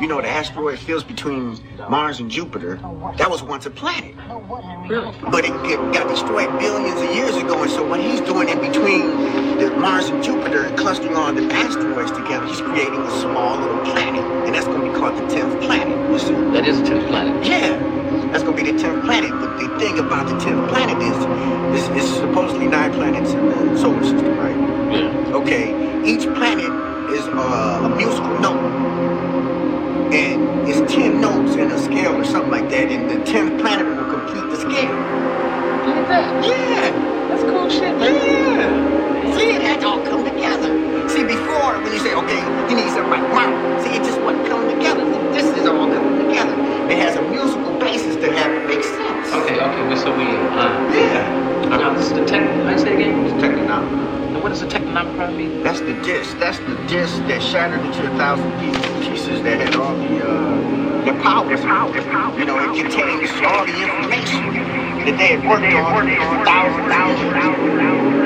You know, the asteroid fields between Mars and Jupiter, that was once a planet. Really? But it, it got destroyed billions of years ago, and so what he's doing in between the Mars and Jupiter, clustering all the asteroids together, he's creating a small little planet, and that's going to be called the 10th planet, you see. That is a 10th planet. Yeah, that's going to be the 10th planet, but the thing about the 10th planet is, is it's supposedly nine planets in the solar system, right? Yeah. Okay, each planet is uh, a musical note. And it's 10 notes in a scale or something like that, and the 10th planet will complete the scale. Look at that. Yeah, That's cool shit, man. yeah. See, it had to all come together. See, before, when you say, okay, you need something like wow, see, it just wasn't coming together. This is all coming together. It has a musical basis to have it make sense. Okay, okay, we so we in line. Yeah. Uh, now, this is the tech. I say again? It's technonomic. And what does the technonomicron mean? That's the disc. That's the disc that shattered into a thousand pieces, that had all the uh, the powers. You know, it contains all the information that they had worked on for thousands of years.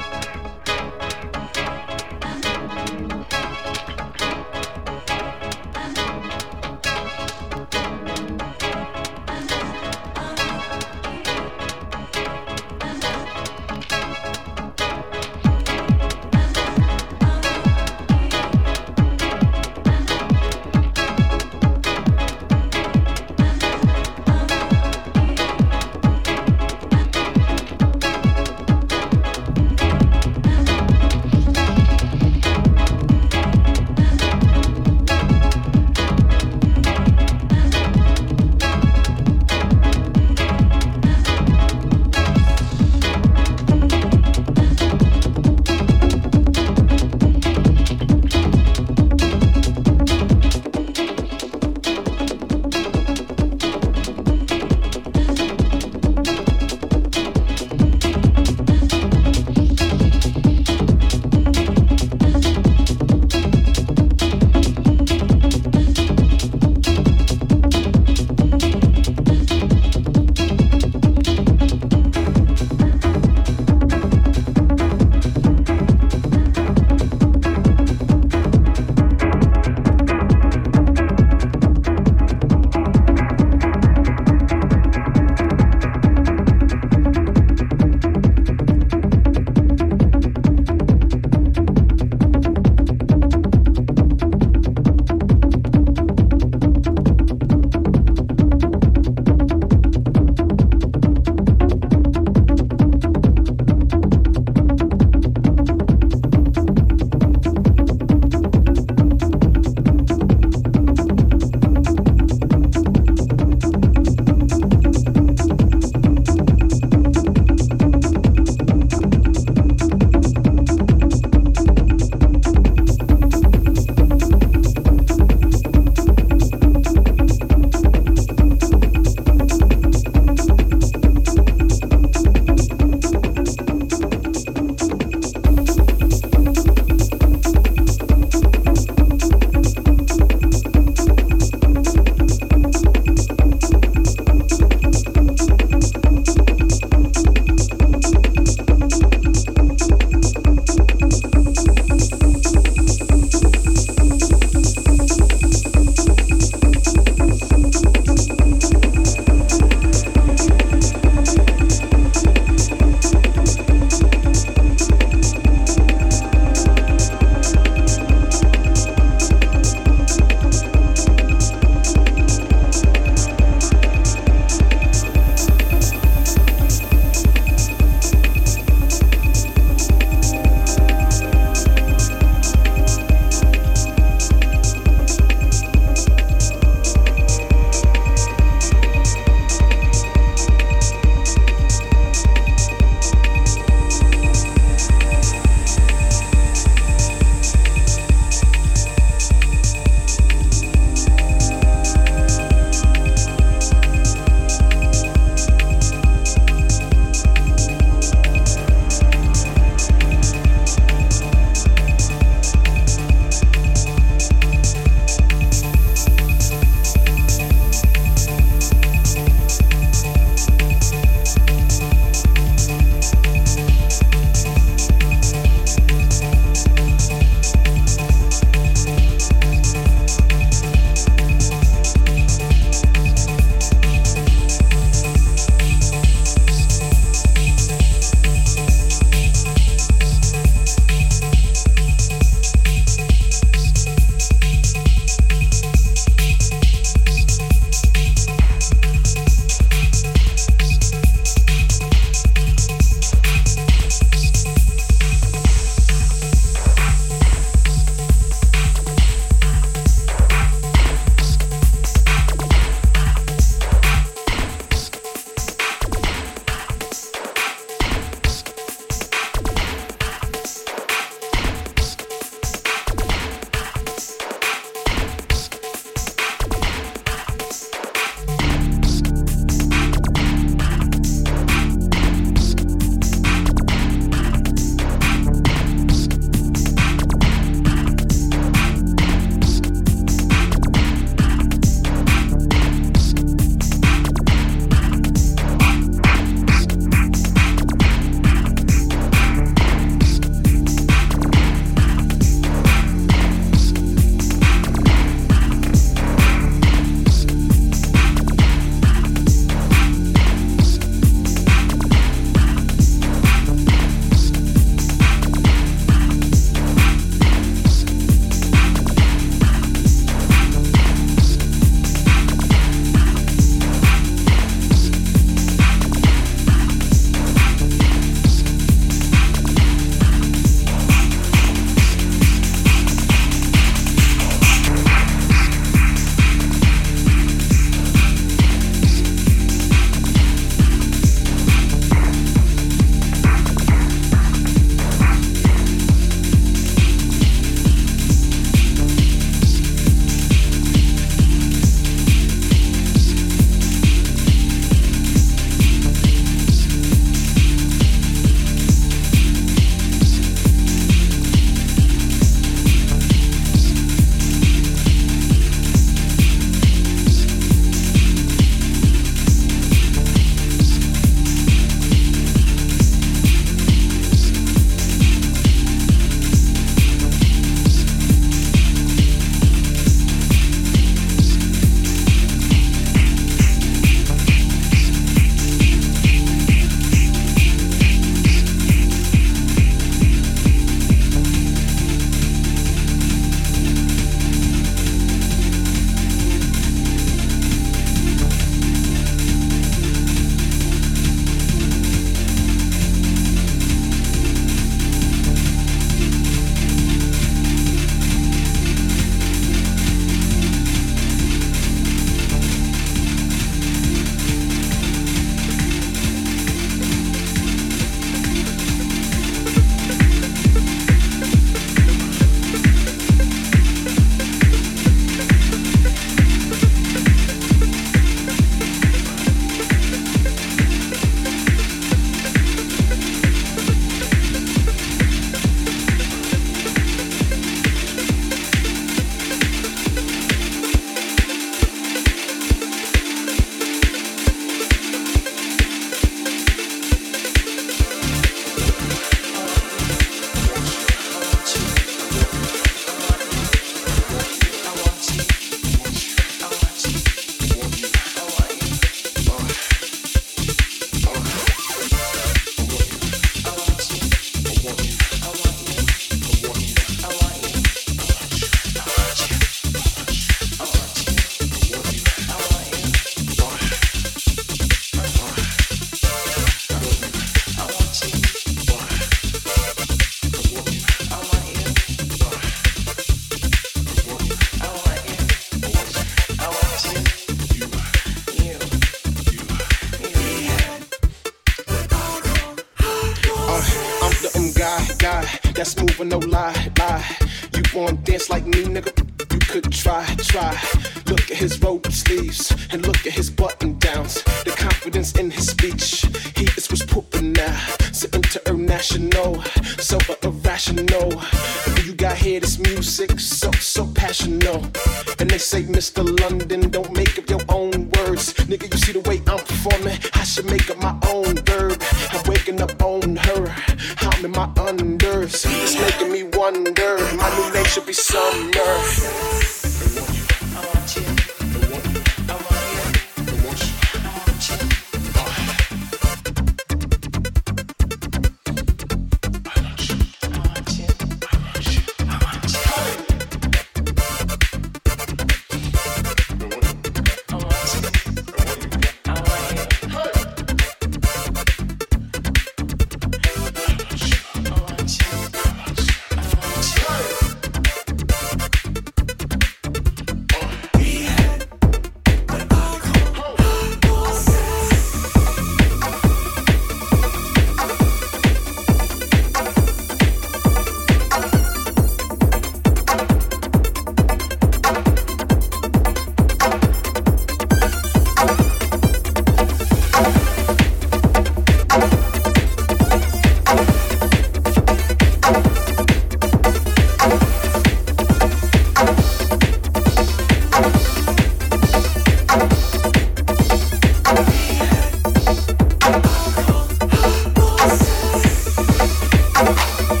love.